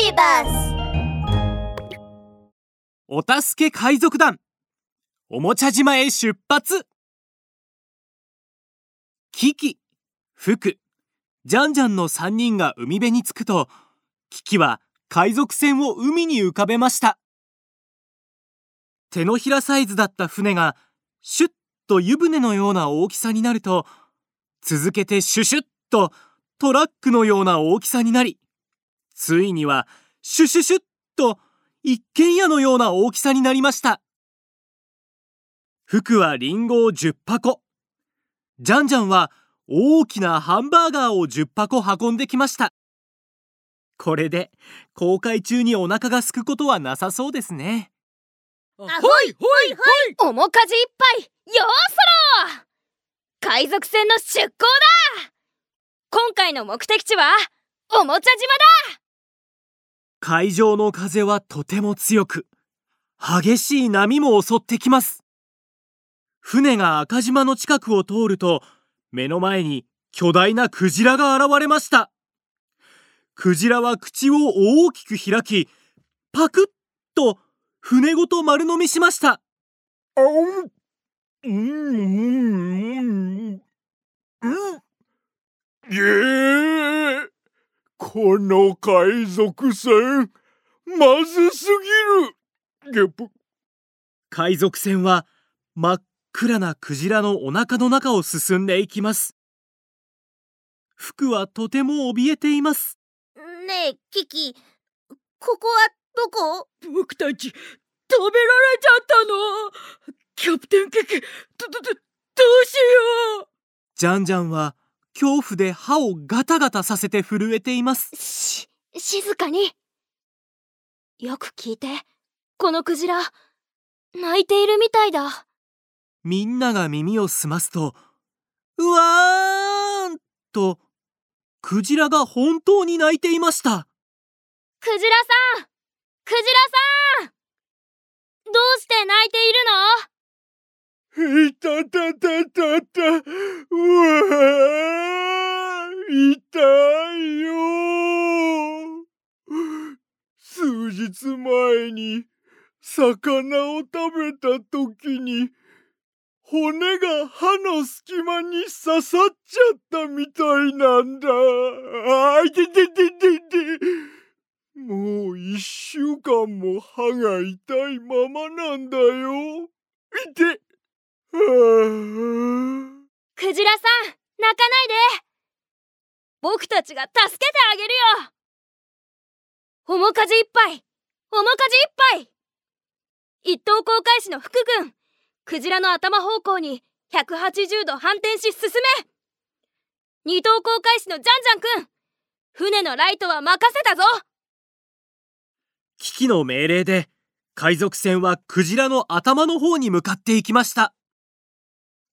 ビバスお助け海賊団。おもちゃ島へ出発。キキ、フク、ジャンジャンの3人が海辺に着くとキキは海賊船を海に浮かべました。手のひらサイズだった船がシュッと湯船のような大きさになると続けてシュシュッとトラックのような大きさになりついにはシュシュシュッと一軒家のような大きさになりました。服はリンゴを10箱。ジャンジャンは大きなハンバーガーを10箱運んできました。これで航海中にお腹が空くことはなさそうですね。ほいほいほい。面かじいっぱい。よーそろ。海賊船の出港だ。今回の目的地はおもちゃ島だ。海上の風はとても強く激しい波も襲ってきます。船が赤島の近くを通ると目の前に巨大なクジラが現れました。クジラは口を大きく開きパクッと船ごと丸飲みしました。うん。うん。うん。ええこの海賊船まずすぎる。ゲップ。海賊船は真っ暗なクジラのお腹の中を進んでいきます。服はとても怯えています。ねえキキここはどこ？僕たち食べられちゃったの。キャプテンキキどどどどうしよう。ジャンジャンは恐怖で歯をガタガタさせて震えています。し静かに。よく聞いてこのクジラ泣いているみたいだ。みんなが耳を澄ますとうわーんとクジラが本当に泣いていました。クジラさんクジラさん！どうして泣いているの？いたたたたたうわ痛いよ。数日前に魚を食べた時に骨が歯の隙間に刺さっちゃったみたいなんだ。あいてててててもう一週間も歯が痛いままなんだよ。い。てクジラさん泣かないで。僕たちが助けてあげるよ。面かじいっぱい。面かじいっぱい。一等航海士の福君。クジラの頭方向に180度反転し進め。二等航海士のジャンジャン君。船のライトは任せたぞ。危機の命令で海賊船はクジラの頭の方に向かっていきました。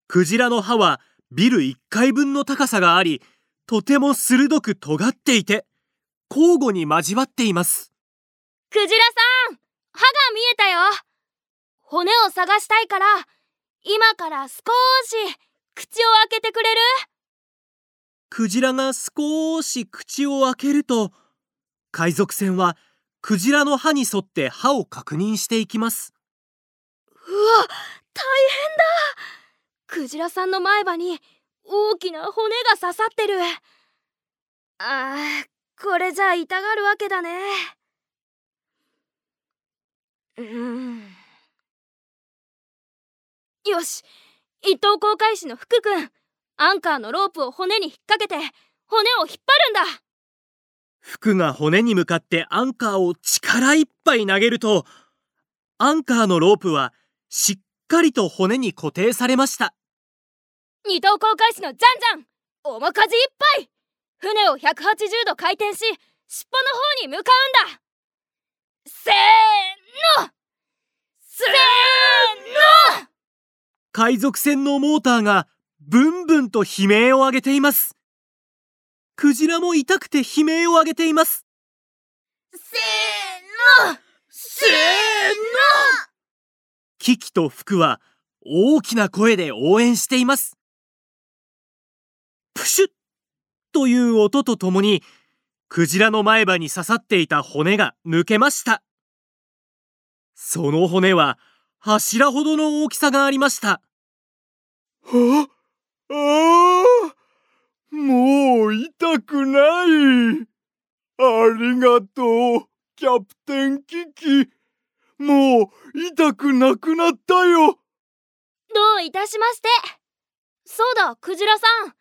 クジラの歯はビル1階分の高さがありとても鋭く尖っていて交互に交わっています。クジラさん歯が見えたよ。骨を探したいから今から少し口を開けてくれる？クジラが少し口を開けると海賊船はクジラの歯に沿って歯を確認していきます。うわ大変だクジラさんの前歯に大きな骨が刺さってる。あーこれじゃ痛がるわけだね。うん。よし一等航海士の福君アンカーのロープを骨に引っ掛けて骨を引っ張るんだ。服が骨に向かってアンカーを力いっぱい投げるとアンカーのロープはしっかりと骨に固定されました。二等航海士のジャンジャン面かじいっぱい船を180度回転し尻尾の方に向かうんだ。せーの。せーの。海賊船のモーターがブンブンと悲鳴を上げています。クジラも痛くて悲鳴を上げています。せーの。せーのキキとフクは大きな声で応援しています。プシュッという音とともにクジラの前歯に刺さっていた骨が抜けました。その骨は柱ほどの大きさがありました。は？ああもう痛くない。ありがとうキャプテンキキ。もう痛くなくなったよ。どういたしまして。そうだクジラさん。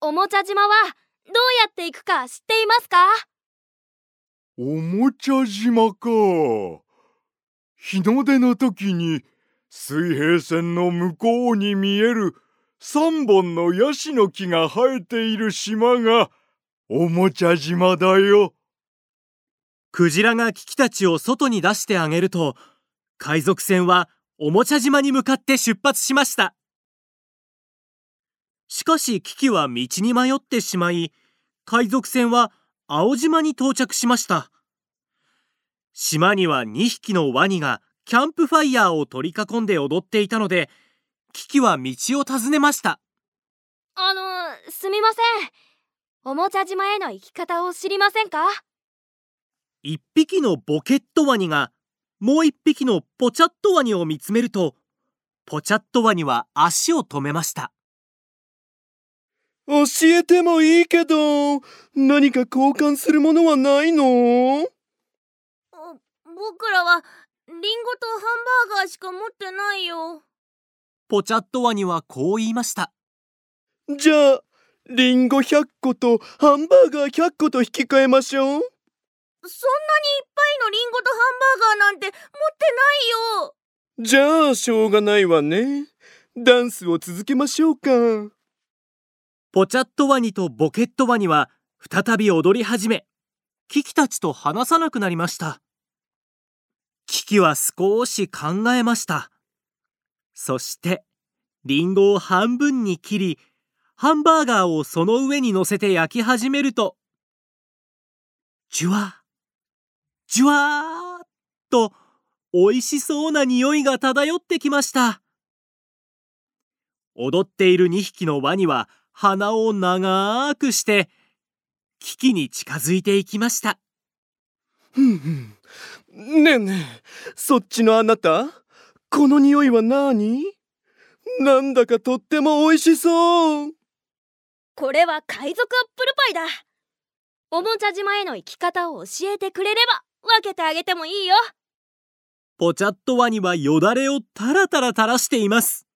おもちゃ島はどうやって行くか知っていますか？おもちゃ島か。日の出の時に水平線の向こうに見える三本のヤシの木が生えている島がおもちゃ島だよクジラがキキたちを外に出してあげると海賊船はおもちゃ島に向かって出発しました。しかしキキは道に迷ってしまい海賊船は青島に到着しました。島には2匹のワニがキャンプファイヤーを取り囲んで踊っていたのでキキは道を尋ねました。あのすみません。おもちゃ島への行き方を知りませんか？一匹のボケットワニがもう一匹のポチャットワニを見つめるとポチャットワニは足を止めました。教えてもいいけど何か交換するものはないの？僕らはリンゴとハンバーガーしか持ってないよ。ポチャットワニはこう言いました。じゃあリンゴ100個とハンバーガー100個と引き換えましょうそんなにいっぱいのリンゴとハンバーガーなんて持ってないよ。じゃあしょうがないわね。ダンスを続けましょうか。ポチャットワニとボケットワニは再び踊り始めキキたちと話さなくなりました。キキは少し考えました。そしてリンゴを半分に切りハンバーガーをその上に乗せて焼き始めるとジュワジュワーと美味しそうな匂いが漂ってきました。踊っている2匹のワニは鼻を長くしてキキに近づいていきました。ふんふん。ねえねえそっちのあなた？この匂いは何？なんだかとっても美味しそう。これは海賊アップルパイだ。おもちゃ島への行き方を教えてくれれば分けてあげてもいいよ。ポチャットワニはよだれをタラタラ垂らしています。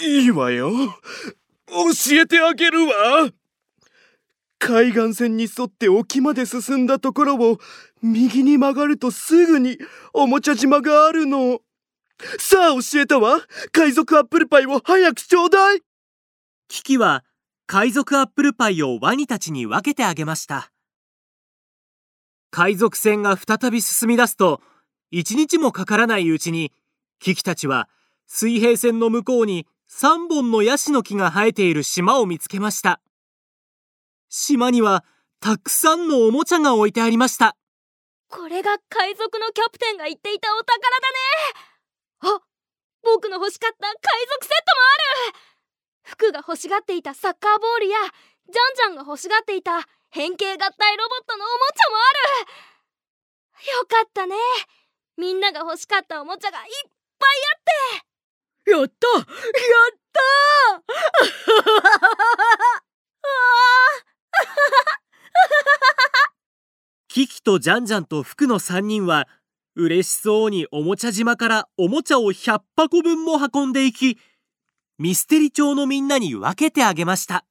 いいいわよ。教えてあげるわ。海岸線に沿って沖まで進んだところを右に曲がるとすぐにおもちゃ島があるの。さあ教えたわ。海賊アップルパイを早くちょうだい。キキは海賊アップルパイをワニたちに分けてあげました海賊船が再び進み出すと一日もかからないうちにキキたちは水平線の向こうに3本のヤシの木が生えている島を見つけました。島にはたくさんのおもちゃが置いてありました。これが海賊のキャプテンが言っていたお宝だね。あ僕の欲しかった海賊セットもある。服が欲しがっていたサッカーボールやジャンジャンが欲しがっていた変形合体ロボットのおもちゃもある。よかったね。みんなが欲しかったおもちゃがいっぱいあって。やった。やった。キキとジャンジャンとフクの3人は嬉しそうにおもちゃ島からおもちゃを100箱分も運んでいきミステリ町のみんなに分けてあげました